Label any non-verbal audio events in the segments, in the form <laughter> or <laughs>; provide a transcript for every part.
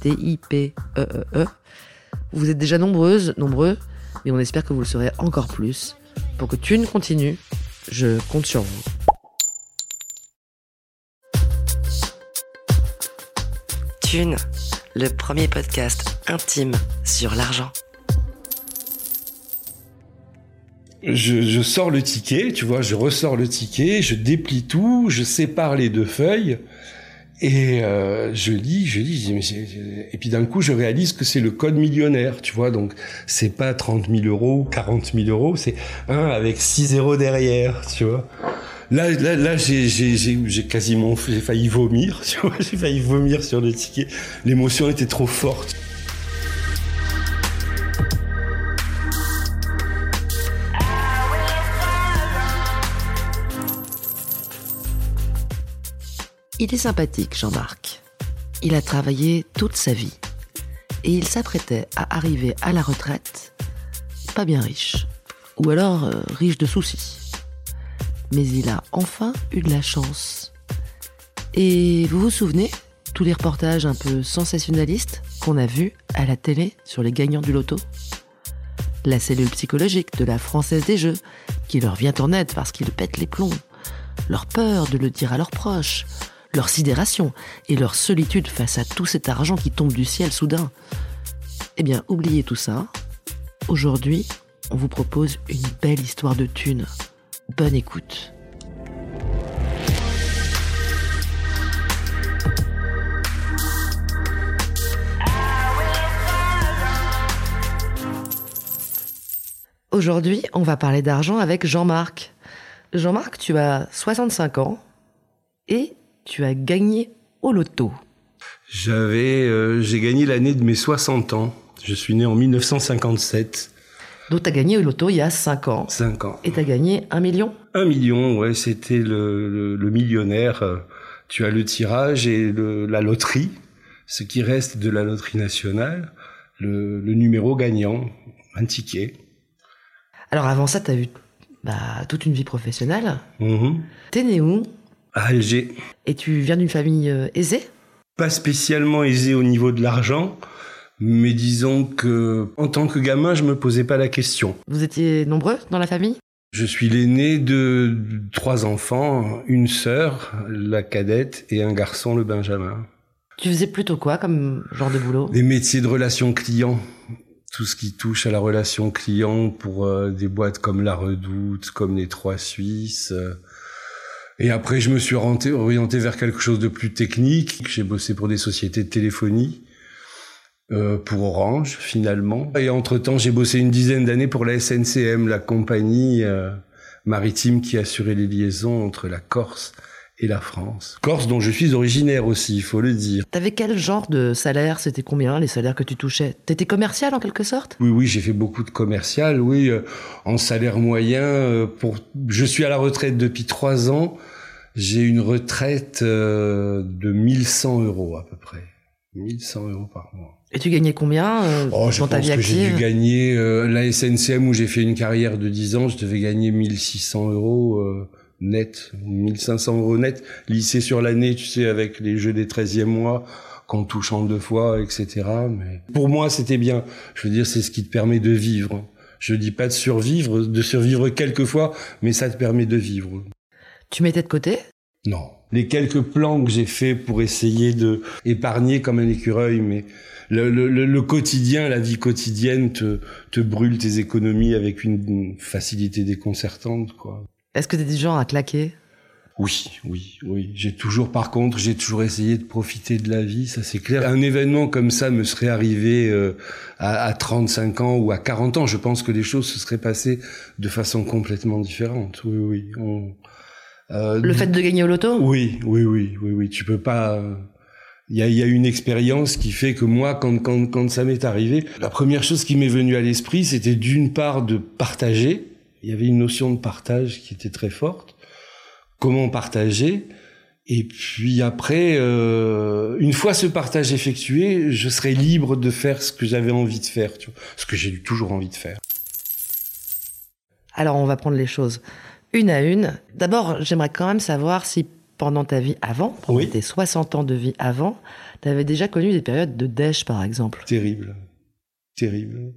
T-I-P-E-E-E. Vous êtes déjà nombreuses, nombreux, mais on espère que vous le serez encore plus. Pour que Thune continue, je compte sur vous. Thune, le premier podcast intime sur l'argent. Je, je sors le ticket, tu vois, je ressors le ticket, je déplie tout, je sépare les deux feuilles et euh, je lis, je lis, je dis, mais et puis d'un coup je réalise que c'est le code millionnaire, tu vois, donc c'est pas 30 000 euros, 40 000 euros, c'est un avec 6 zéros derrière, tu vois. Là, là, là, j'ai, quasiment, failli vomir, <laughs> tu vois, j'ai failli vomir sur le ticket. L'émotion était trop forte. Il est sympathique, Jean-Marc. Il a travaillé toute sa vie. Et il s'apprêtait à arriver à la retraite pas bien riche. Ou alors euh, riche de soucis. Mais il a enfin eu de la chance. Et vous vous souvenez tous les reportages un peu sensationnalistes qu'on a vus à la télé sur les gagnants du loto? La cellule psychologique de la Française des Jeux, qui leur vient en aide parce qu'ils pètent les plombs. Leur peur de le dire à leurs proches, leur sidération et leur solitude face à tout cet argent qui tombe du ciel soudain. Eh bien, oubliez tout ça. Aujourd'hui, on vous propose une belle histoire de thunes. Bonne écoute. Aujourd'hui, on va parler d'argent avec Jean-Marc. Jean-Marc, tu as 65 ans et tu as gagné au loto. J'avais, euh, j'ai gagné l'année de mes 60 ans. Je suis né en 1957, Donc, tu as gagné au loto il y a 5 ans. 5 ans. Et tu as gagné un million? Un million, ouais, c'était le, le, le millionnaire. Tu as le tirage et le, la loterie, ce qui reste de la loterie nationale, le, numéro gagnant, un ticket. Alors, avant ça, tu as eu bah, toute une vie professionnelle. Mhm. T'es né où? À Alger. Et tu viens d'une famille euh, aisée? Pas spécialement aisé au niveau de l'argent, mais disons que en tant que gamin, je me posais pas la question. Vous étiez nombreux dans la famille? Je suis l'aîné de trois enfants, une sœur, la cadette, et un garçon, le benjamin. Tu faisais plutôt quoi comme genre de boulot? Des métiers de relations clients, tout ce qui touche à la relation client pour euh, des boîtes comme La Redoute, comme les Trois Suisses. euh. Et après, je me suis orienté, orienté vers quelque chose de plus technique. J'ai bossé pour des sociétés de téléphonie, euh, pour Orange finalement. Et entre-temps, j'ai bossé une dizaine d'années pour la SNCM, la compagnie euh, maritime qui assurait les liaisons entre la Corse et la France. Corse dont je suis originaire aussi, il faut le dire. T'avais quel genre de salaire? C'était combien les salaires que tu touchais? T'étais commercial en quelque sorte? Oui, oui, j'ai fait beaucoup de commercial. Oui, euh, en salaire moyen, euh, pour, je suis à la retraite depuis trois ans. J'ai une retraite euh, de 1100 euros à peu près. 1100 euros par mois. Et tu gagnais combien euh, Oh, je dans ta pense vie que j'ai dû gagner euh, la SNCM où j'ai fait une carrière de 10 ans. Je devais gagner 1600 euros euh, net, 1500 euros net. Lycée sur l'année, tu sais, avec les jeux des 13e mois qu'on touche en deux fois, etc. Mais pour moi, c'était bien. Je veux dire, c'est ce qui te permet de vivre. Je dis pas de survivre, de survivre quelquefois, mais ça te permet de vivre. Tu mettais de côté? Non. Les quelques plans que j'ai faits pour essayer de épargner comme un écureuil, mais le, le, le, quotidien, la vie quotidienne te, te brûle tes économies avec une facilité déconcertante, quoi. Est-ce que tu es du genre à claquer? Oui, oui, oui. J'ai toujours, par contre, j'ai toujours essayé de profiter de la vie, ça c'est clair. Un événement comme ça me serait arrivé euh, à, à, 35 ans ou à 40 ans. Je pense que les choses se seraient passées de façon complètement différente. Oui, oui. On, euh, Le fait de gagner au loto? Oui, oui, oui, oui, oui. Tu peux pas. Il y a, y a, une expérience qui fait que moi, quand, quand, quand ça m'est arrivé, la première chose qui m'est venue à l'esprit, c'était d'une part de partager. Il y avait une notion de partage qui était très forte comment partager? Et puis après, euh, une fois ce partage effectué, je serai libre de faire ce que j'avais envie de faire, tu vois, ce que j'ai toujours envie de faire. Alors on va prendre les choses une à une. D'abord, j'aimerais quand même savoir si pendant ta vie avant, pendant tes 60 ans de vie avant, tu avais déjà connu des périodes de dèche, par exemple? Terrible. Terrible.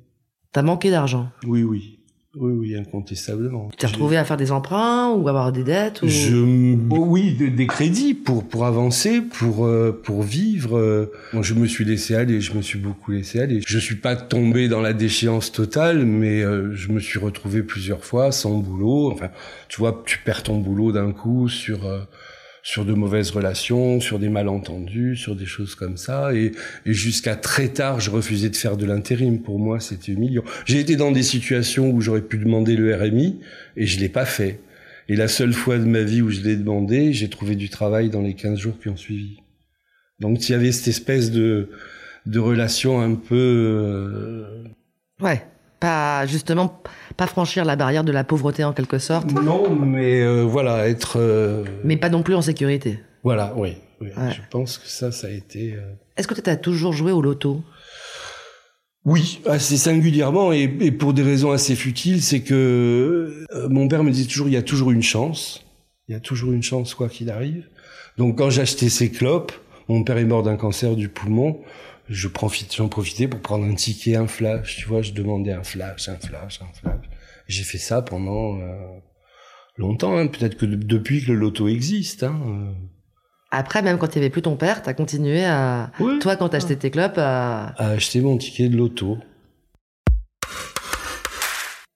T'as manqué d'argent? Oui, oui. Oui, oui, incontestablement. Tu t'es retrouvé à faire des emprunts ou avoir des dettes ou... Je, oh oui, des, crédits pour pour avancer, pour euh, pour vivre. je me suis laissé aller, je me suis beaucoup laissé aller. Je suis pas tombé dans la déchéance totale, mais euh, je me suis retrouvé plusieurs fois sans boulot. Enfin, tu vois, tu perds ton boulot d'un coup sur euh, sur de mauvaises relations, sur des malentendus, sur des choses comme ça. Et, jusqu'à très tard, je refusais de faire de l'intérim. Pour moi, c'était humiliant. J'ai été dans des situations où j'aurais pu demander le RMI et je l'ai pas fait. Et la seule fois de ma vie où je l'ai demandé, j'ai trouvé du travail dans les 15 jours qui ont suivi. Donc il y avait cette espèce de, de relation un peu... Euh, ouais pas justement pas franchir la barrière de la pauvreté en quelque sorte. Non, mais euh, voilà, être. Euh, mais pas non plus en sécurité. Voilà, oui. Je pense que ça, ça a été. Euh, Est-ce que tu as toujours joué au loto? Oui, assez singulièrement et, pour des raisons assez futiles, c'est que mon père me disait toujours il y a toujours une chance, il y a toujours une chance quoi qu'il arrive. Donc quand j'achetais ces clopes, mon père est mort d'un cancer du poumon je profite, j'en profitais pour prendre un ticket, un flash, tu vois, je demandais un flash, un flash, un flash. J'ai fait ça pendant euh, longtemps, hein. peut-être que depuis que le loto existe. Hein, euh. Après, même quand il n'y avait plus ton père, t'as continué à, toi, quand t'achetais tes clopes, à... à acheter mon ticket de loto.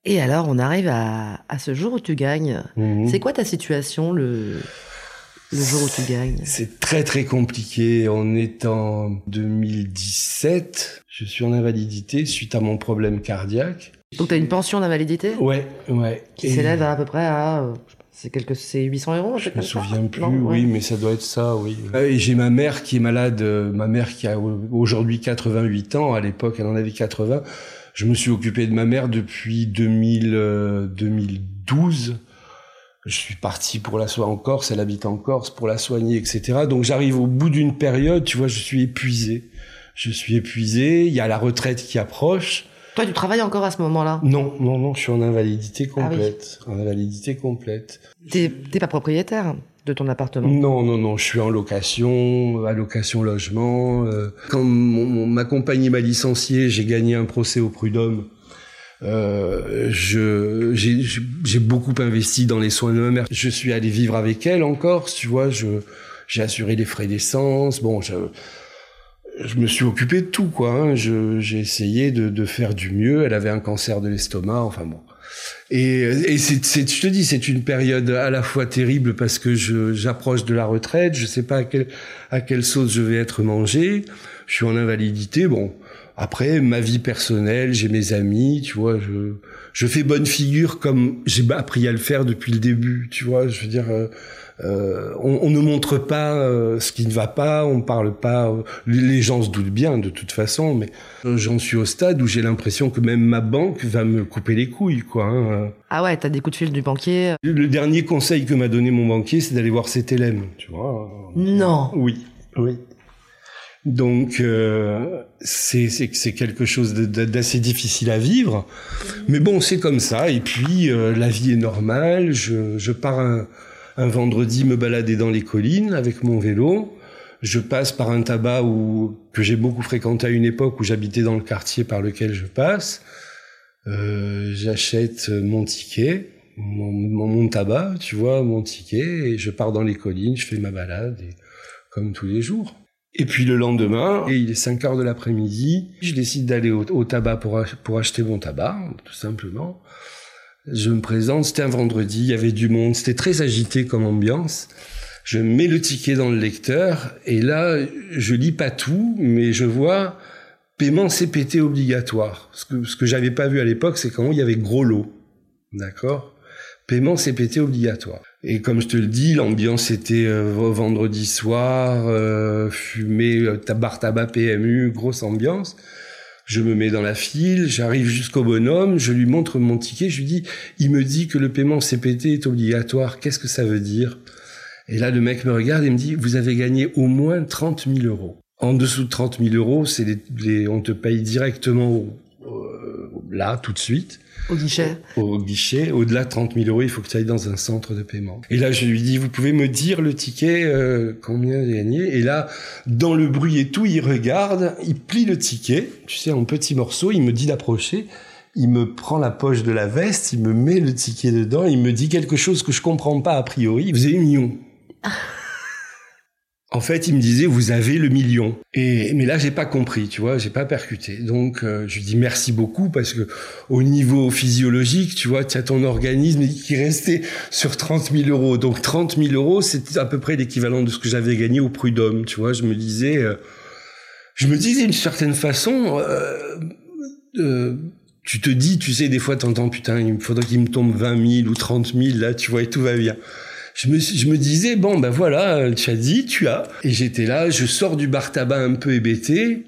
Et alors, on arrive à, à ce jour où tu gagnes. Mhm. C'est quoi ta situation le le jour où tu gagnes C'est très très compliqué. On est en 2017. Je suis en invalidité suite à mon problème cardiaque. Donc tu as une pension d'invalidité? Ouais, ouais. Qui s'élève à, peu près à c'est quelques c'est 800 euros je me souviens plus oui mais ça doit être ça oui euh, et j'ai ma mère qui est malade euh, ma mère qui a aujourd'hui 88 ans à l'époque elle en avait 80 je me suis occupé de ma mère depuis 2000 2012 je suis parti pour la soigner en Corse, elle habite en Corse, pour la soigner, etc. Donc j'arrive au bout d'une période, tu vois, je suis épuisé. Je suis épuisé, il y a la retraite qui approche. Toi, tu travailles encore à ce moment-là? Non, non, non, je suis en invalidité ah complète. En invalidité complète. T'es pas propriétaire de ton appartement? Non, non, non, je suis en location, à location logement. Euh, quand ma compagnie m'a licencié, j'ai gagné un procès au prud'homme euh, je j'ai beaucoup investi dans les soins de ma mère. Je suis allé vivre avec elle encore, tu vois. J'ai assuré les frais d'essence. Bon, je je me suis occupé de tout, quoi. Hein. J'ai essayé de, de, faire du mieux. Elle avait un cancer de l'estomac, enfin bon. Et, et c'est, je te dis, c'est une période à la fois terrible parce que j'approche de la retraite. Je sais pas à, quel, à quelle sauce je vais être mangé. Je suis en invalidité. Bon, après, ma vie personnelle, j'ai mes amis, tu vois, je, je fais bonne figure comme j'ai appris à le faire depuis le début, tu vois, je veux dire, euh, euh on, on, ne montre pas euh, ce qui ne va pas, on parle pas, les gens se doutent bien de toute façon, mais j'en suis au stade où j'ai l'impression que même ma banque va me couper les couilles, quoi. Hein. Ah ouais, t'as des coups de fil du banquier Le dernier conseil que m'a donné mon banquier, c'est d'aller voir CTLM, tu vois. Non. Oui, oui. Donc euh, c'est quelque chose d'assez difficile à vivre, mais bon c'est comme ça. Et puis euh, la vie est normale. Je, pars un, vendredi me balader dans les collines avec mon vélo. Je passe par un tabac où, que j'ai beaucoup fréquenté à une époque où j'habitais dans le quartier par lequel je passe. euh, j'achète mon ticket, mon, mon, tabac, tu vois, mon ticket, et je pars dans les collines, je fais ma balade, comme tous les jours. Et puis le lendemain, et il est 5 heures de l'après-midi, je décide d'aller au, tabac pour, pour acheter mon tabac, tout simplement. Je me présente, c'était un vendredi, il y avait du monde, c'était très agité comme ambiance. Je mets le ticket dans le lecteur, et là, je lis pas tout, mais je vois paiement CPT obligatoire. Ce que, ce que j'avais pas vu à l'époque, c'est quand il y avait gros lot. D'accord? Paiement CPT obligatoire. Et comme je te le dis, l'ambiance était euh, vendredi soir, euh, fumée, euh, tabac, PMU, grosse ambiance. Je me mets dans la file, j'arrive jusqu'au bonhomme, je lui montre mon ticket, je lui dis, il me dit que le paiement CPT est obligatoire, qu'est-ce que ça veut dire? Et là, le mec me regarde et me dit, vous avez gagné au moins 30 000 euros. En dessous de 30 000 euros, on te paye directement là, tout de suite. Au guichet Au guichet. Au-delà de 30 000 euros, il faut que tu ailles dans un centre de paiement. Et là, je lui dis, vous pouvez me dire le ticket, euh, combien j'ai gagné? Et là, dans le bruit et tout, il regarde, il plie le ticket, tu sais, en petits morceaux, il me dit d'approcher. Il me prend la poche de la veste, il me met le ticket dedans, il me dit quelque chose que je comprends pas a priori. Vous avez million. <laughs> En fait, il me disait vous avez le million. Et mais là, j'ai pas compris, tu vois, j'ai pas percuté. Donc, euh, je lui dis merci beaucoup parce que au niveau physiologique, tu vois, tu as ton organisme qui restait sur 30 000 euros. Donc, 30 000 euros, c'était à peu près l'équivalent de ce que j'avais gagné au prud'homme. Tu vois, je me disais, euh, je me disais d'une certaine façon. Euh, tu te dis, tu sais, des fois, t'entends, putain, il faudrait qu'il me tombe 20 000 ou 30 000, là, tu vois, et tout va bien je me, disais, bon, ben voilà, tu as dit, tu as. Et j'étais là, je sors du bar tabac un peu hébété,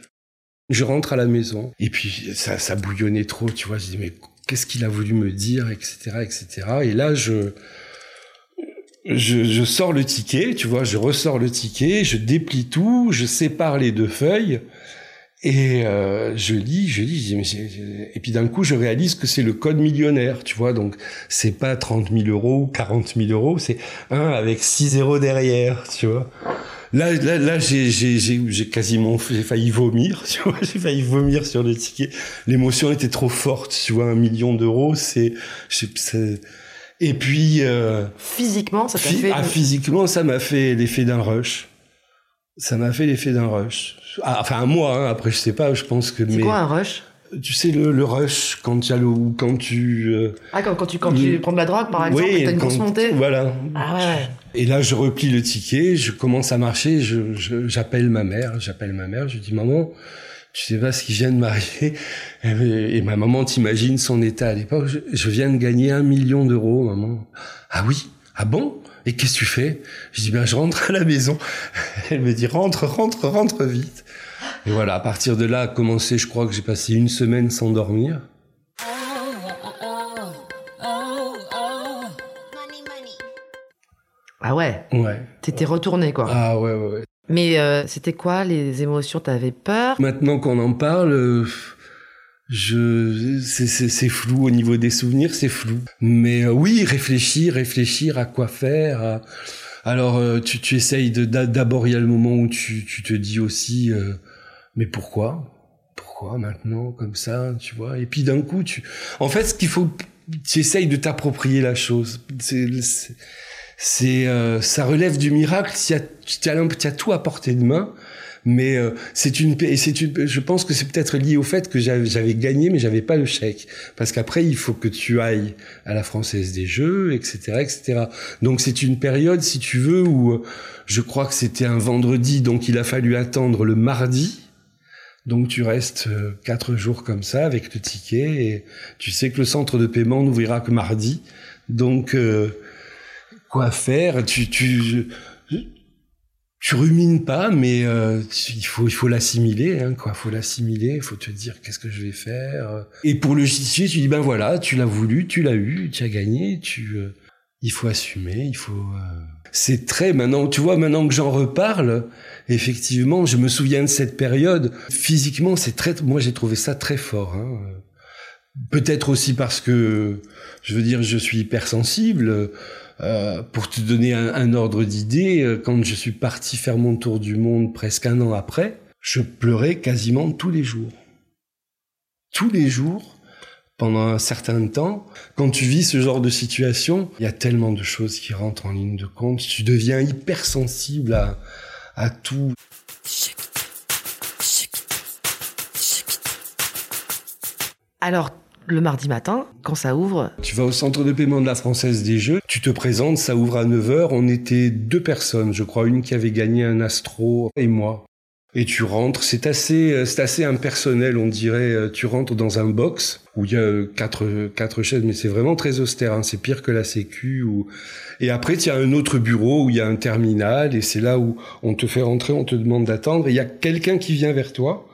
je rentre à la maison. Et puis, ça, ça bouillonnait trop, tu vois. Je dis, mais qu'est-ce qu'il a voulu me dire, etc., etc. Et là, je, je, sors le ticket, tu vois, je ressors le ticket, je déplie tout, je sépare les deux feuilles. Et euh, je lis, je lis, je dis, et puis d'un coup, je réalise que c'est le code millionnaire, tu vois. Donc, c'est pas 30 000 euros, 40 000 euros, c'est un avec 6 zéros derrière, tu vois. Là, là, là, j'ai, j'ai, j'ai, quasiment, j'ai failli vomir, <laughs> tu vois. J'ai failli vomir sur le ticket. L'émotion était trop forte, tu vois. Un million d'euros, c'est, c'est, et puis. Euh, physiquement, ça t'a fait. Ah, physiquement, ça m'a fait l'effet d'un rush. Ça m'a fait l'effet d'un rush. Ah, enfin, un mois, hein, après, je sais pas, je pense que. C'est quoi un rush? Tu sais le, le rush quand tu as le quand tu euh, ah quand, quand tu quand tu prends de la drogue par exemple oui, t'as une grosse montée? voilà. Ah ouais, et là je replie le ticket je commence à marcher je j'appelle ma mère j'appelle ma mère je dis maman tu sais pas ce qui vient de m'arriver. <laughs> Et, ma maman t'imagine son état à l'époque. Je, je viens de gagner un million d'euros maman ah oui ah bon? Et qu'est-ce que tu fais? Je dis, ben, je rentre à la maison. <laughs> Elle me dit, rentre, rentre, rentre vite. Et voilà, à partir de là, a commencé, je crois que j'ai passé une semaine sans dormir. Ah ouais? Ouais. T'étais retourné, quoi. Ah ouais, ouais, ouais. Mais euh, c'était quoi les émotions? T'avais peur? Maintenant qu'on en parle, euh, je c'est flou au niveau des souvenirs c'est flou. Mais euh, oui réfléchir réfléchir à quoi faire alors euh, tu tu essayes de d'abord il y a le moment où tu tu te dis aussi euh, mais pourquoi? Pourquoi maintenant comme ça tu vois? Et puis d'un coup tu en fait ce qu'il faut tu essayes de t'approprier la chose. C'est c'est ça relève du miracle. Tu as, tu as tout à portée de main mais euh, c'est une, c'est une, je pense que c'est peut-être lié au fait que j'avais gagné, mais j'avais pas le chèque, parce qu'après il faut que tu ailles à la française des jeux, etc., etc. Donc c'est une période, si tu veux, où euh, je crois que c'était un vendredi, donc il a fallu attendre le mardi. Donc tu restes euh, quatre jours comme ça avec le ticket et tu sais que le centre de paiement n'ouvrira que mardi. Donc quoi faire? Tu tu tu rumines pas, mais euh, il faut il faut l'assimiler, hein, quoi. Faut l'assimiler, il faut te dire qu'est-ce que je vais faire. Et pour le justifier, tu dis ben voilà, tu l'as voulu, tu l'as eu, tu as gagné, tu. Euh, il faut assumer, il faut. Euh, c'est très maintenant, tu vois, maintenant que j'en reparle, effectivement, je me souviens de cette période. Physiquement, c'est très. Moi, j'ai trouvé ça très fort. Hein. Peut-être aussi parce que, je veux dire, je suis hypersensible. Euh, pour te donner un, ordre d'idée, euh, quand je suis parti faire mon tour du monde presque un an après, je pleurais quasiment tous les jours. Tous les jours, pendant un certain temps. Quand tu vis ce genre de situation, il y a tellement de choses qui rentrent en ligne de compte. Tu deviens hypersensible à, à tout. Alors, le mardi matin, quand ça ouvre. Tu vas au centre de paiement de la Française des Jeux, tu te présentes, ça ouvre à 9h. On était deux personnes, je crois, une qui avait gagné un astro et moi. Et tu rentres, c'est assez, euh, c'est assez impersonnel, on dirait. Euh, tu rentres dans un box où il y a euh, quatre, quatre chaises, mais c'est vraiment très austère. Hein, c'est pire que la Sécu. Ou... Et après, il y a un autre bureau où il y a un terminal, et c'est là où on te fait rentrer, on te demande d'attendre. Et il y a quelqu'un qui vient vers toi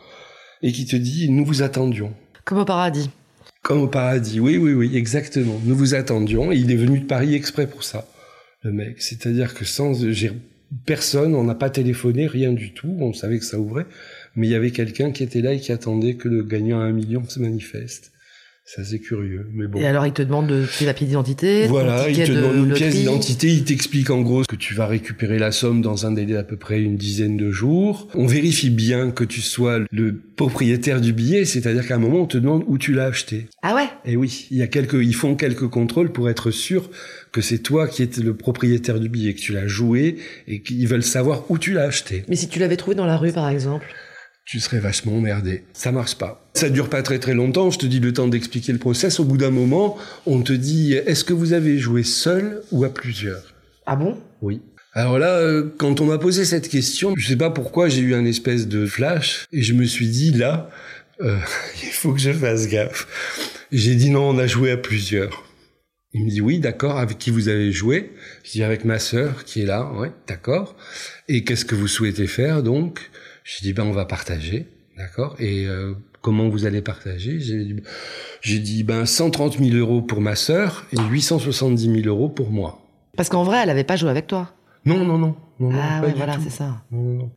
et qui te dit "Nous vous attendions." Comme au paradis. Comme au paradis, oui, oui, oui, exactement. Nous vous attendions. Et il est venu de Paris exprès pour ça, le mec. C'est-à-dire que sans, personne, on n'a pas téléphoné, rien du tout, on savait que ça ouvrait, mais il y avait quelqu'un qui était là et qui attendait que le gagnant à un million se manifeste. C'est assez curieux, mais bon. Et alors, il te demande de tes papiers d'identité. Voilà, il te demande une pièce d'identité, il t'explique en gros que tu vas récupérer la somme dans un délai d'à peu près une dizaine de jours. On vérifie bien que tu sois le propriétaire du billet, c'est-à-dire qu'à un moment, on te demande où tu l'as acheté. Ah ouais? Et oui, il y a quelques, ils font quelques contrôles pour être sûr que c'est toi qui es le propriétaire du billet, que tu l'as joué et qu'ils veulent savoir où tu l'as acheté. Mais si tu l'avais trouvé dans la rue, par exemple? Tu serais vachement emmerdé. Ça marche pas. Ça dure pas très très longtemps, je te dis le temps d'expliquer le process. Au bout d'un moment, on te dit est-ce que vous avez joué seul ou à plusieurs? Ah bon? Oui. Alors là, euh, quand on m'a posé cette question, je sais pas pourquoi j'ai eu un espèce de flash et je me suis dit là, euh, <laughs> il faut que je fasse gaffe. J'ai dit non, on a joué à plusieurs. Il me dit oui, d'accord, avec qui vous avez joué? Je dis avec ma sœur qui est là, ouais, d'accord. Et qu'est-ce que vous souhaitez faire donc? J'ai dit, ben, on va partager, d'accord? Et euh, comment vous allez partager? J'ai dit, ben, 130 000 euros pour ma sœur et 870 000 euros pour moi. Parce qu'en vrai, elle n'avait pas joué avec toi? Non, non, non. non ah ouais, voilà, c'est ça.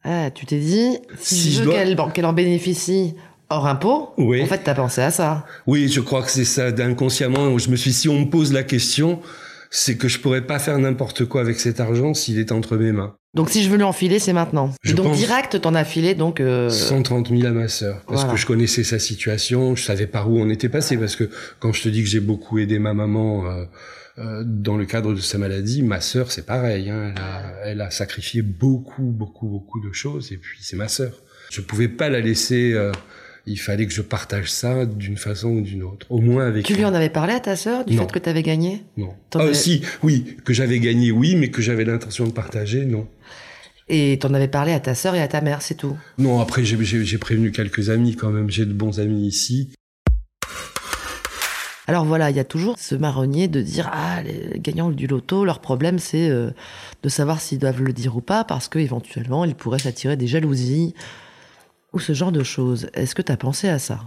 Ah, tu t'es dit, si, je veux qu'elle en bénéficie hors impôt, oui. en fait, t'as pensé à ça. Oui, je crois que c'est ça. D'inconsciemment, je me suis dit, si on me pose la question, c'est que je pourrais pas faire n'importe quoi avec cet argent s'il est entre mes mains. Donc si je veux lui enfiler, c'est maintenant. Je donc direct, t'en as filé donc... Euh... 130 000 à ma sœur, parce que je connaissais sa situation, je savais par où on était passé, parce que quand je te dis que j'ai beaucoup aidé ma maman euh, euh, dans le cadre de sa maladie, ma sœur c'est pareil, hein, elle, a, elle, a, sacrifié beaucoup, beaucoup, beaucoup de choses, et puis c'est ma sœur. Je pouvais pas la laisser euh, il fallait que je partage ça d'une façon ou d'une autre, au moins avec. Tu lui en avais parlé à ta sœur du fait que tu avais gagné? Non. Ah si, oui, que j'avais gagné, oui, mais que j'avais l'intention de partager, non. Et t'en avais parlé à ta sœur et à ta mère, c'est tout Non, après j'ai prévenu quelques amis quand même, j'ai de bons amis ici. Alors voilà, il y a toujours ce marronnier de dire ah les gagnants du loto, leur problème c'est euh, de savoir s'ils doivent le dire ou pas parce que éventuellement ils pourraient s'attirer des jalousies, ou ce genre de choses. Est-ce que tu as pensé à ça?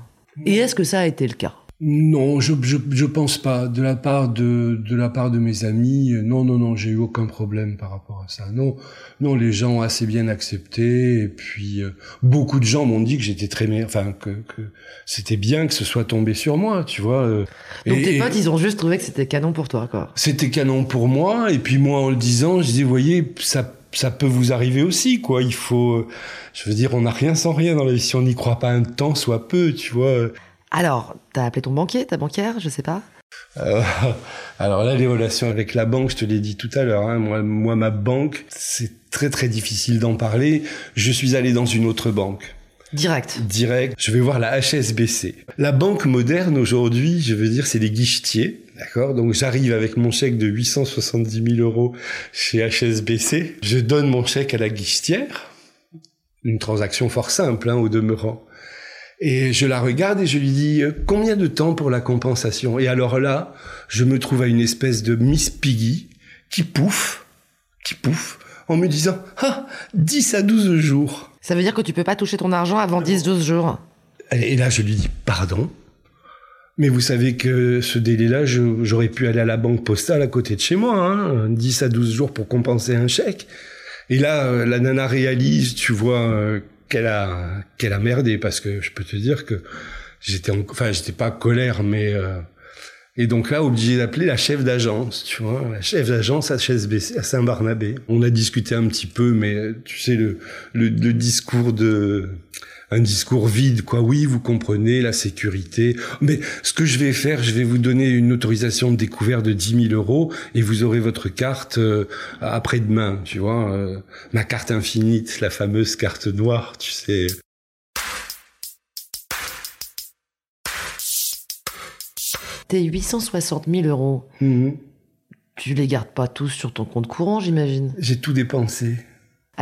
Et est-ce que ça a été le cas? Non, je, je, je pense pas. De la part de de la part de mes amis, euh, non non non, j'ai eu aucun problème par rapport à ça. Non non, les gens ont assez bien accepté et puis euh, beaucoup de gens m'ont dit que j'étais très enfin que, que c'était bien que ce soit tombé sur moi, tu vois. Euh. Donc tes potes, ils ont juste trouvé que c'était canon pour toi, quoi. C'était canon pour moi et puis moi en le disant, je disais, voyez, ça ça peut vous arriver aussi, quoi. Il faut, euh, je veux dire, on n'a rien sans rien dans la vie. Si on n'y croit pas un temps, soit peu, tu vois. Alors, t'as appelé ton banquier, ta banquière, je sais pas. Euh, <laughs> alors là, les relations avec la banque, je te l'ai dit tout à l'heure. Hein, moi, moi, ma banque, c'est très très difficile d'en parler. Je suis allé dans une autre banque. Direct. Direct. Je vais voir la HSBC. La banque moderne aujourd'hui, je veux dire, c'est les guichetiers. D'accord? Donc j'arrive avec mon chèque de 870 000 euros chez HSBC. Je donne mon chèque à la guichetière. Une transaction fort simple, hein, au demeurant. Et je la regarde et je lui dis euh, combien de temps pour la compensation? Et alors là, je me trouve à une espèce de Miss Piggy qui pouffe, qui pouffe, en me disant ah 10 à 12 jours. Ça veut dire que tu peux pas toucher ton argent avant 10-12 jours. Et là, je lui dis pardon. Mais vous savez que ce délai-là, j'aurais pu aller à la banque postale à côté de chez moi, hein, 10 à 12 jours pour compenser un chèque. Et là, euh, la nana réalise, tu vois, euh, qu'elle a, qu'elle a merdé, parce que je peux te dire que j'étais, enfin, j'étais pas colère, mais euh, et donc là, obligé d'appeler la chef d'agence, tu vois, la chef d'agence à HSBC à Saint-Barnabé. On a discuté un petit peu, mais tu sais le, le discours de un discours vide, quoi. Oui, vous comprenez la sécurité, mais ce que je vais faire, je vais vous donner une autorisation de découvert de 10 000 euros et vous aurez votre carte euh, après-demain, tu vois, euh, ma carte infinite, la fameuse carte noire, tu sais. Tes 860 000 euros, Mhm. tu les gardes pas tous sur ton compte courant, j'imagine? J'ai tout dépensé.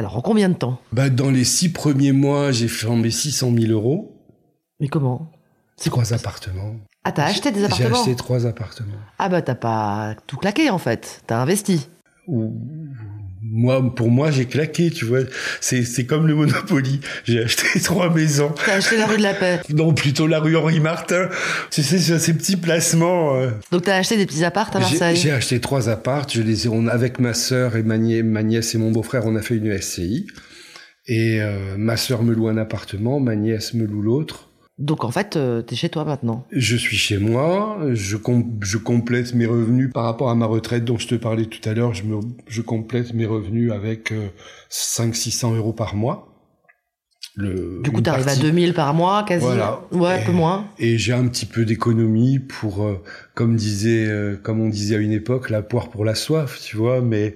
Alors, en combien de temps? Bah, dans les six premiers mois, j'ai flambé 600 000 euros. Mais comment? C'est trois appartements. Ah, t'as acheté des J'ai appartements? acheté trois appartements. Ah bah t'as pas tout claqué en fait, t'as investi. Ou- Moi, pour moi, j'ai claqué, tu vois. C'est, c'est comme le Monopoly. J'ai acheté <laughs> trois maisons. T'as acheté la rue de la Paix. Non, plutôt la rue Henri Martin. Tu sais, ces petits placements. euh, Donc t'as acheté des petits apparts à Marseille? j'ai acheté trois appartes. Je les ai, on, avec ma sœur et ma, nie- ma nièce et mon beau-frère, on a fait une SCI. Et euh, ma sœur me loue un appartement, ma nièce me loue l'autre. Donc en fait, euh, t'es chez toi maintenant. Je suis chez moi, je, com- je complète mes revenus par rapport à ma retraite dont je te parlais tout à l'heure. Je, me, je complète mes revenus avec euh, 500-600 euros par mois. Le, Du coup, t'arrives à partie- 2000 par mois, quasi. Voilà. Ouais, un Et- peu moins. Et j'ai un petit peu d'économie pour, euh, comme disait, euh, comme on disait à une époque, la poire pour la soif, tu vois. Mais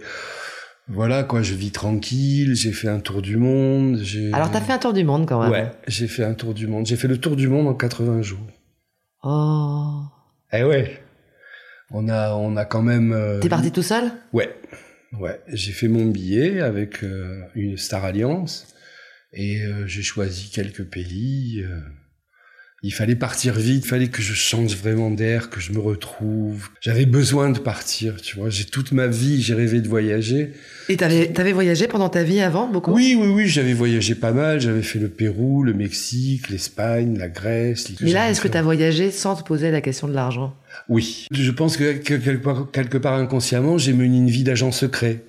voilà quoi, je vis tranquille. J'ai fait un tour du monde. Alors t'as fait un tour du monde quand même. Ouais, j'ai fait un tour du monde. J'ai fait le tour du monde en 80 jours. Oh. Eh ouais. On a, on a quand même. euh, T'es parti tout seul? Ouais, ouais. J'ai fait mon billet avec euh, une Star Alliance et euh, j'ai choisi quelques pays. Il fallait partir vite, il fallait que je change vraiment d'air, que je me retrouve. J'avais besoin de partir, tu vois. J'ai toute ma vie, j'ai rêvé de voyager. Et t'avais, t'avais voyagé pendant ta vie avant, beaucoup? Oui, oui, oui, j'avais voyagé pas mal. J'avais fait le Pérou, le Mexique, l'Espagne, la Grèce. Mais là, est-ce que t'as voyagé sans te poser la question de l'argent? Oui. Je pense que, que quelque, part, quelque part inconsciemment, j'ai mené une vie d'agent secret.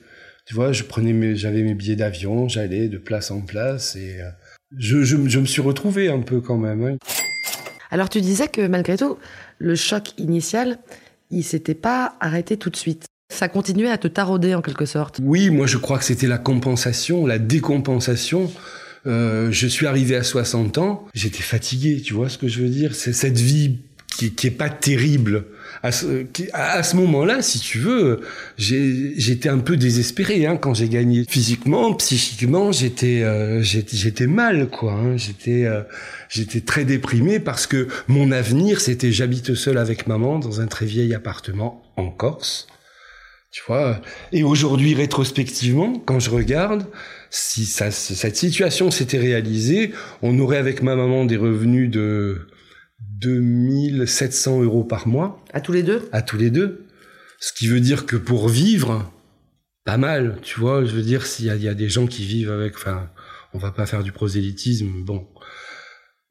Tu vois, je prenais mes, j'avais mes billets d'avion, j'allais de place en place et euh, je, je, je me suis retrouvé un peu quand même. hein. Alors tu disais que malgré tout, le choc initial, il s'était pas arrêté tout de suite. Ça continuait à te tarauder en quelque sorte. Oui, moi je crois que c'était la compensation, la décompensation. Euh, je suis arrivé à 60 ans, j'étais fatigué, tu vois ce que je veux dire? C'est cette vie qui, qui est pas terrible. À ce, à- ce moment-là, si tu veux, j'étais un peu désespéré hein, quand j'ai gagné. Physiquement, psychiquement, j'étais euh, j'étais mal, quoi. hein. J'étais euh, j'étais très déprimé parce que mon avenir, c'était j'habite seul avec maman dans un très vieil appartement en Corse. Tu vois. Et aujourd'hui, rétrospectivement, quand je regarde, si ça, cette situation s'était réalisée, on aurait avec ma maman des revenus de 2700 euros par mois À tous les deux? À tous les deux. Ce qui veut dire que pour vivre, pas mal, tu vois. Je veux dire, s'il y y a des gens qui vivent avec, enfin, on va pas faire du prosélytisme, bon.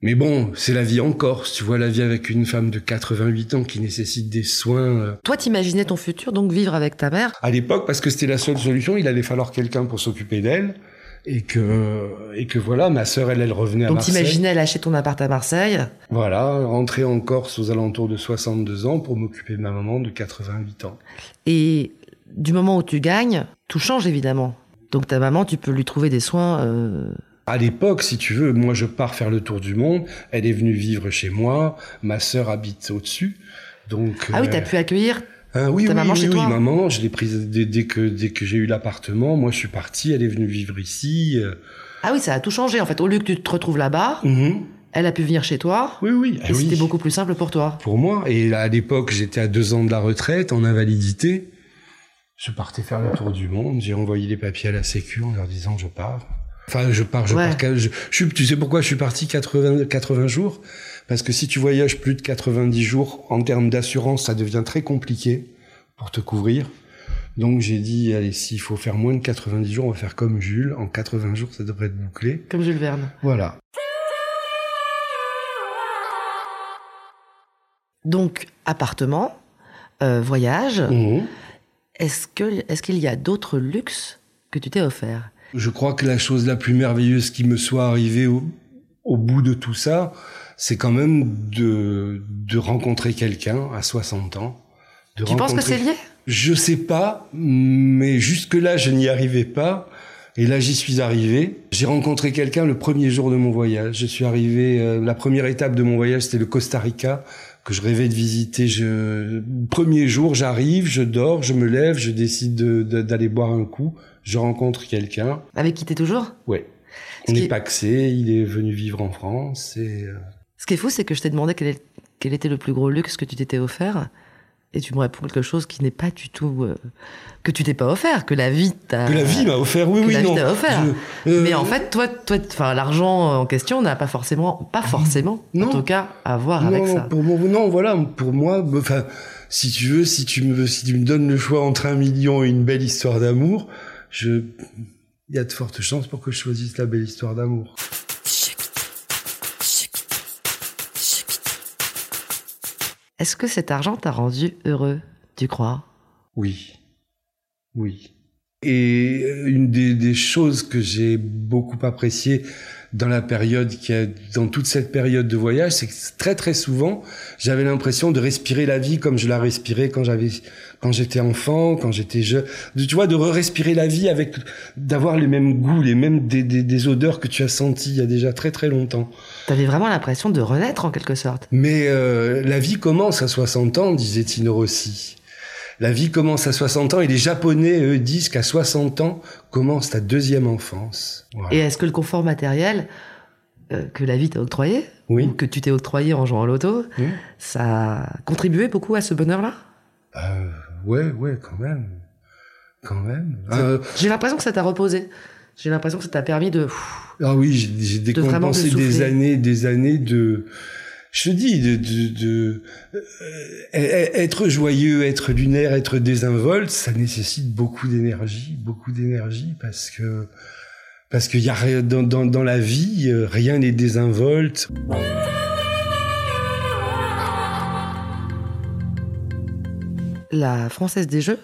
Mais bon, c'est la vie en Corse, tu vois, la vie avec une femme de 88 ans qui nécessite des soins. euh, Toi, t'imaginais ton futur, donc vivre avec ta mère? à l'époque, parce que c'était la seule solution, il allait falloir quelqu'un pour s'occuper d'elle. Et que, et que voilà, ma sœur, elle, elle revenait à Donc Marseille. t'imaginais lâcher ton appart à Marseille. Voilà, rentrer en Corse aux alentours de 62 ans pour m'occuper de ma maman de 88 ans. Et du moment où tu gagnes, tout change évidemment. Donc ta maman, tu peux lui trouver des soins. euh, À l'époque, si tu veux, moi je pars faire le tour du monde. Elle est venue vivre chez moi. Ma sœur habite au-dessus. Donc. Ah oui, euh, t'as pu accueillir hein, oui, oui, maman oui, chez oui, maman, je l'ai prise dès, dès que dès que j'ai eu l'appartement. Moi, je suis parti. Elle est venue vivre ici. euh. Ah oui, ça a tout changé en fait. Au lieu que tu te retrouves là-bas, Mhm. elle a pu venir chez toi. Oui, oui. Et ah oui. c'était beaucoup plus simple pour toi. pour moi. Et à l'époque, j'étais à deux ans de la retraite, en invalidité. Je partais faire le tour du monde. J'ai envoyé les papiers à la Sécu en leur disant je pars. Enfin, je pars, je Ouais. pars. Je, tu sais pourquoi je suis parti 80, 80 jours? Parce que si tu voyages plus de 90 jours, en termes d'assurance, ça devient très compliqué pour te couvrir. Donc j'ai dit, allez, s'il faut faire moins de 90 jours, on va faire comme Jules. En 80 jours, ça devrait être bouclé. Comme Jules Verne. Voilà. Donc, appartement, euh, voyage. Mhm. Est-ce qu'il y a d'autres luxes que tu t'es offert Je crois que la chose la plus merveilleuse qui me soit arrivée au, au bout de tout ça, c'est quand même de, de rencontrer quelqu'un à 60 ans. De Tu penses que c'est lié? Je sais pas, mais jusque-là, je n'y arrivais pas. Et là, j'y suis arrivé. J'ai rencontré quelqu'un le premier jour de mon voyage. Je suis arrivé, euh, la première étape de mon voyage, c'était le Costa Rica, que je rêvais de visiter. Je, premier jour, j'arrive, je dors, je me lève, je décide d'aller boire un coup. Je rencontre quelqu'un. Avec qui t'es toujours? Ouais. On est paxé, il est venu vivre en France et... Euh, Ce qui est fou, c'est que je t'ai demandé quel, quel était le plus gros luxe que tu t'étais offert et tu me réponds quelque chose qui n'est pas du tout euh, que tu t'es pas offert, que la vie t'a que la vie m'a offert, oui, oui, la non. Vie offert. Euh, Mais en fait, toi, toi, enfin, l'argent en question n'a pas forcément, pas forcément, en tout cas, à voir avec ça. Pour moi, non, voilà, pour moi, enfin, si tu veux, si tu me, si tu me donnes le choix entre un million et une belle histoire d'amour, je, il y a de fortes chances pour que je choisisse la belle histoire d'amour. Est-ce que cet argent t'a rendu heureux, tu crois? Oui. Oui. Et euh, une des, choses que j'ai beaucoup appréciées dans la période dans toute cette période de voyage, c'est que très très souvent, j'avais l'impression de respirer la vie comme je la respirais quand j'avais, quand j'étais enfant, quand j'étais jeune. Tu vois, de re-respirer la vie avec, d'avoir les mêmes goûts, les mêmes des, des, odeurs que tu as senties il y a déjà très très longtemps. T'avais vraiment l'impression de renaître en quelque sorte. Mais euh, la vie commence à 60 ans, disait Tino Rossi. La vie commence à 60 ans et les Japonais, eux, disent qu'à 60 ans commence ta deuxième enfance. Et est-ce que le confort matériel euh, que la vie t'a octroyé, ou que tu t'es octroyé en jouant à l'auto, ça a contribué beaucoup à ce bonheur-là? Euh, Ouais, ouais, quand même. Quand même. Euh, j'ai l'impression que ça t'a reposé. J'ai l'impression que ça t'a permis de... ah oui, j'ai décompensé des années, des années de je te dis, de, de, de euh, être joyeux, être lunaire, être désinvolte, ça nécessite beaucoup d'énergie, beaucoup d'énergie, parce que parce qu'il y a dans, dans, dans la vie, euh, rien n'est désinvolte. La Française des Jeux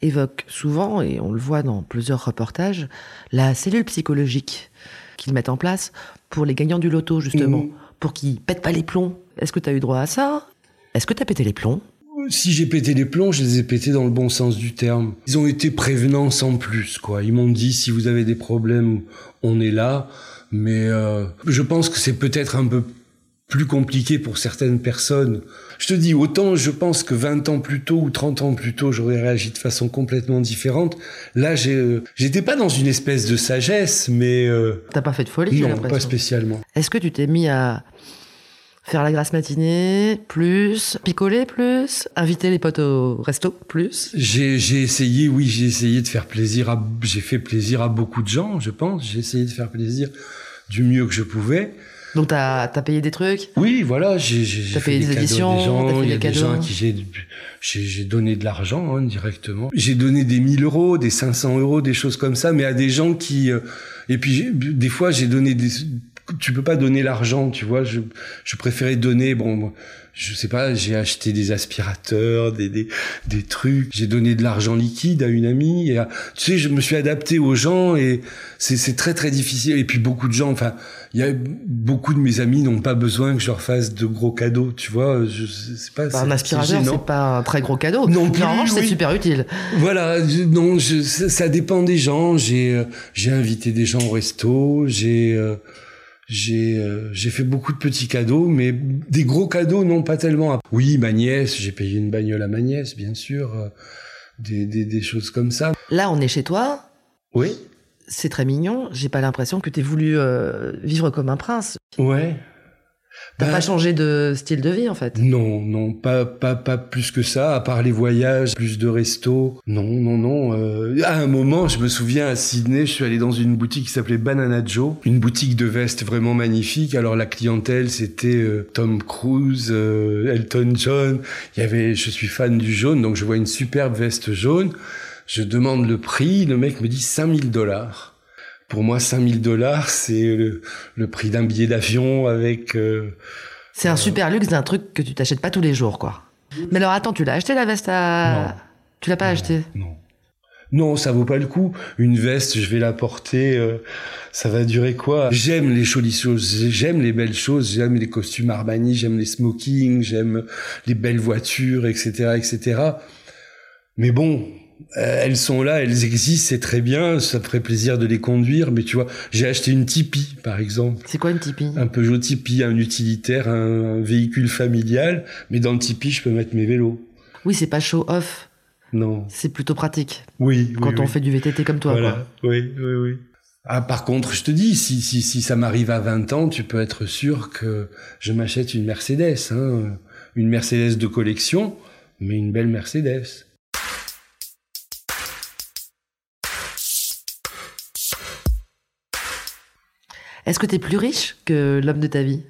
évoque souvent, et on le voit dans plusieurs reportages, la cellule psychologique qu'ils mettent en place pour les gagnants du loto, justement. Mmh pour qu'ils pètent pas les plombs. Est-ce que tu as eu droit à ça? Est-ce que tu as pété les plombs? Si j'ai pété les plombs, je les ai pétés dans le bon sens du terme. Ils ont été prévenants sans plus, quoi. Ils m'ont dit si vous avez des problèmes, on est là. Mais euh, je pense que c'est peut-être un peu plus compliqué pour certaines personnes. Je te dis, autant je pense que 20 ans plus tôt ou 30 ans plus tôt, j'aurais réagi de façon complètement différente. Là, euh, j'étais pas dans une espèce de sagesse, mais... Euh, T'as pas fait de folie, Non, pas spécialement. Est-ce que tu t'es mis à faire la grasse matinée, plus, picoler plus, inviter les potes au resto, plus? J'ai essayé, oui, j'ai essayé de faire plaisir à... J'ai fait plaisir à beaucoup de gens, je pense. J'ai essayé de faire plaisir du mieux que je pouvais. Donc t'as as payé des trucs? Oui, voilà, j'ai fait des, éditions, des gens, il y a des gens qui j'ai donné de l'argent hein, directement. J'ai donné des 1000 euros, des 500 euros, des choses comme ça, mais à des gens qui euh, et puis des fois j'ai donné des tu peux pas donner l'argent, tu vois. Je, je préférais donner, bon, je sais pas, j'ai acheté des aspirateurs, des, des, des trucs. J'ai donné de l'argent liquide à une amie. Et tu sais, je me suis adapté aux gens et c'est très très difficile. Et puis beaucoup de gens, enfin, il y a beaucoup de mes amis n'ont pas besoin que je leur fasse de gros cadeaux, tu vois. Je sais pas. Bah, un aspirateur, c'est pas un très gros cadeau. Non plus. c'est super utile. Voilà, non, je, ça, dépend des gens. J'ai euh, j'ai invité des gens au resto. J'ai euh, j'ai euh, j'ai fait beaucoup de petits cadeaux, mais des gros cadeaux, non pas tellement. Oui, ma nièce, j'ai payé une bagnole à ma nièce, bien sûr, euh, des, des, des choses comme ça. Là, on est chez toi. Oui. C'est très mignon. J'ai pas l'impression que tu aies voulu euh, vivre comme un prince. Ouais. T'as pas bah, changé de style de vie en fait Non, non, pas pas pas plus que ça. À part les voyages, plus de restos. Non, non, non. Euh, à un moment, je me souviens à Sydney, je suis allé dans une boutique qui s'appelait Banana Joe, une boutique de vestes vraiment magnifique. Alors la clientèle, c'était euh, Tom Cruise, euh, Elton John. Il y avait, je suis fan du jaune, donc je vois une superbe veste jaune. Je demande le prix, le mec me dit 5000 dollars pour moi, 5000 dollars, c'est le, prix d'un billet d'avion avec... Euh, c'est un super luxe d'un truc que tu t'achètes pas tous les jours, quoi. Mais alors attends, tu l'as acheté la veste à... Non. Tu l'as pas acheté Non. Non, ça vaut pas le coup. Une veste, je vais la porter, euh, ça va durer quoi? J'aime les jolies choses, j'aime les belles choses, j'aime les costumes Armani, j'aime les smokings, j'aime les belles voitures, etc., etc. Mais bon, Euh, elles sont là, elles existent, c'est très bien, ça me ferait plaisir de les conduire, mais tu vois, j'ai acheté une Tipeee, par exemple. C'est quoi une Tipeee? Un Peugeot Tipeee, un utilitaire, un, véhicule familial, mais dans le Tipeee, je peux mettre mes vélos. Oui, c'est pas show-off. Non. C'est plutôt pratique. Oui. Quand on fait du VTT comme toi, voilà. Oui, oui, oui. Ah, par contre, je te dis, si, si, si ça m'arrive à 20 ans, tu peux être sûr que je m'achète une Mercedes, hein. Une Mercedes de collection, mais une belle Mercedes. Est-ce que tu es plus riche que l'homme de ta vie?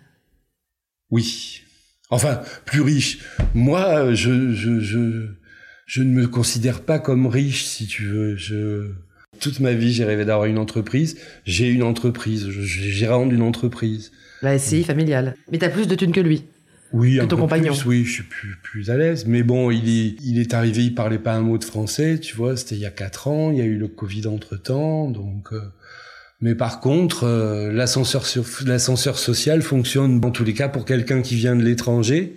Oui. Enfin, plus riche. Moi, je, je, je, je ne me considère pas comme riche, si tu veux. Je... Toute ma vie, j'ai rêvé d'avoir une entreprise. J'ai une entreprise. J'ai gérant d'une entreprise. La SCI familiale. Mais t'as plus de thunes que lui oui, que un ton peu compagnon. Plus, oui, je suis plus, plus à l'aise. Mais bon, il est, il est arrivé, il parlait pas un mot de français, tu vois. C'était il y a quatre ans. Il y a eu le Covid entre temps, donc. Euh, mais par contre, euh, l'ascenseur social fonctionne dans tous les cas pour quelqu'un qui vient de l'étranger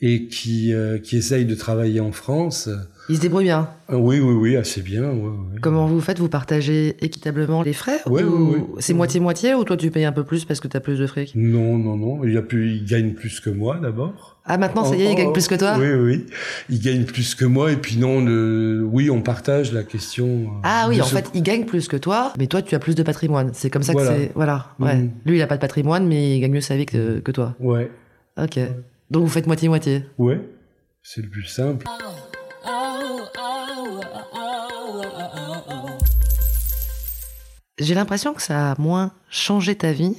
et qui euh, qui essaye de travailler en France. Il se débrouille bien. Euh, oui, oui, oui, assez bien. Comment vous faites Vous partagez équitablement les frais Oui, oui, oui. C'est moitié-moitié ou toi tu payes un peu plus parce que tu as plus de fric? Non, non, non. Il, a plus, il gagne plus que moi d'abord. Ah maintenant ça y est, il gagne plus que toi? Oui, oui. Il gagne plus que moi et puis non, le... oui, on partage la question. Euh, ah oui, en fait, il gagne plus que toi, mais toi tu as plus de patrimoine. C'est comme ça que c'est. Voilà. Ouais. Mm. Lui, il a pas de patrimoine, mais il gagne mieux sa vie que, que toi. Ouais. Ok. Donc vous faites moitié-moitié? Ouais. C'est le plus simple. J'ai l'impression que ça a moins changé ta vie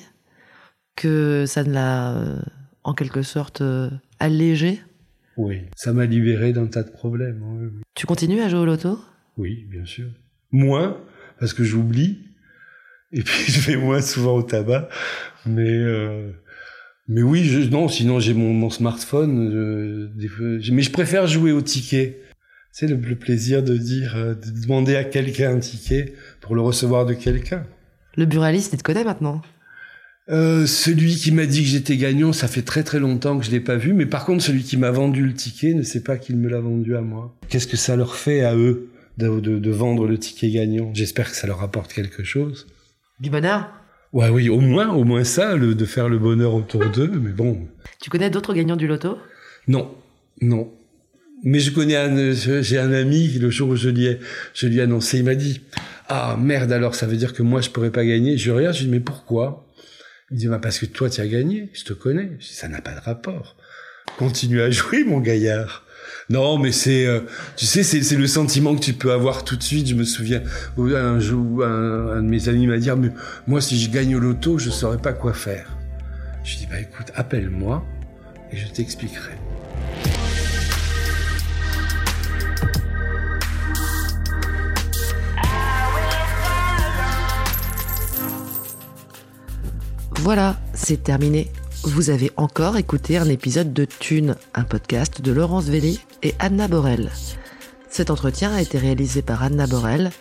que ça ne l'a, euh, en quelque sorte, euh, allégé. Oui, ça m'a libéré d'un tas de problèmes. Tu continues à jouer au loto? Oui, bien sûr. Moins, parce que j'oublie. Et puis <laughs> je vais moins souvent au tabac. Mais, euh, mais oui, je, non, sinon j'ai mon, mon smartphone. mais je préfère jouer au ticket c'est le, plaisir de dire, euh, de demander à quelqu'un un ticket pour le recevoir de quelqu'un. Le buraliste, il te connaît maintenant euh, celui qui m'a dit que j'étais gagnant, ça fait très très longtemps que je l'ai pas vu, mais par contre celui qui m'a vendu le ticket ne sait pas qu'il me l'a vendu à moi. Qu'est-ce que ça leur fait à eux de, de, vendre le ticket gagnant? J'espère que ça leur apporte quelque chose. Du bonheur? Ouais, oui, au moins, au moins ça, le, de faire le bonheur autour d'eux, mais bon. Tu connais d'autres gagnants du loto? Non, non. Mais je connais un, j'ai un ami, le jour où je lui ai, je lui annoncé, il m'a dit, ah merde alors, ça veut dire que moi je pourrais pas gagner. Je regarde, je dis, mais pourquoi? Il dit, bah parce que toi tu as gagné, je te connais. Ça n'a pas de rapport. Continue à jouer, mon gaillard. Non, mais c'est, euh, tu sais, c'est, le sentiment que tu peux avoir tout de suite. Je me souviens, un jour, un de mes amis m'a dit, ah, mais moi, si je gagne au loto, je saurais pas quoi faire. Je dis, bah écoute, appelle-moi et je t'expliquerai. Voilà, c'est terminé. Vous avez encore écouté un épisode de Thune, un podcast de Laurence Velli et Anna Borel. Cet entretien a été réalisé par Anna Borel.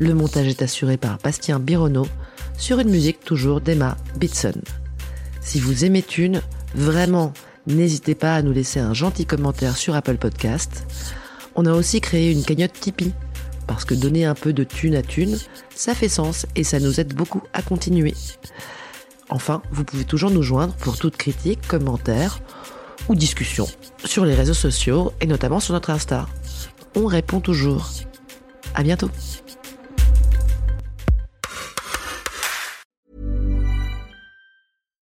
Le montage est assuré par Bastien Bironneau sur une musique toujours d'Emma Bitson. Si vous aimez Thune, vraiment, n'hésitez pas à nous laisser un gentil commentaire sur Apple Podcast. On a aussi créé une cagnotte Tipeee parce que donner un peu de thune à thune, ça fait sens et ça nous aide beaucoup à continuer. Enfin, vous pouvez toujours nous joindre pour toute critique, commentaire ou discussion sur les réseaux sociaux et notamment sur notre Insta. On répond toujours. À bientôt.